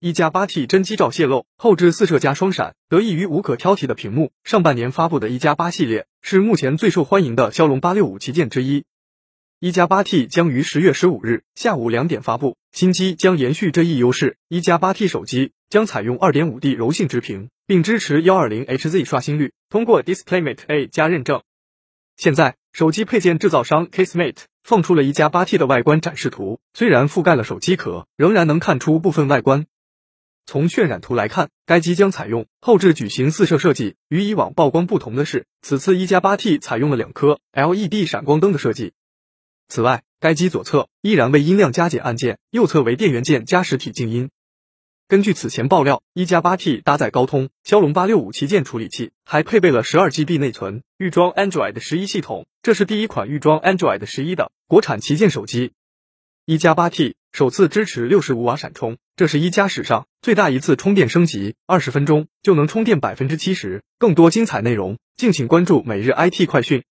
一加八 T 真机照泄露，后置四摄加双闪，得益于无可挑剔的屏幕。上半年发布的一加八系列是目前最受欢迎的骁龙八六五旗舰之一。一加八 T 将于十月十五日下午两点发布，新机将延续这一优势。一加八 T 手机将采用二点五 D 柔性直屏，并支持幺二零 HZ 刷新率，通过 DisplayMate A 加认证。现在，手机配件制造商 Casemate 放出了一加八 T 的外观展示图，虽然覆盖了手机壳，仍然能看出部分外观。从渲染图来看，该机将采用后置矩形四摄设计。与以往曝光不同的是，此次一加八 T 采用了两颗 LED 闪光灯的设计。此外，该机左侧依然为音量加减按键，右侧为电源键加实体静音。根据此前爆料，一加八 T 搭载高通骁龙八六五旗舰处理器，还配备了十二 GB 内存，预装 Android 十一系统。这是第一款预装 Android 十一的国产旗舰手机。一加八 T 首次支持六十五瓦闪充，这是一加史上最大一次充电升级，二十分钟就能充电百分之七十。更多精彩内容，敬请关注每日 IT 快讯。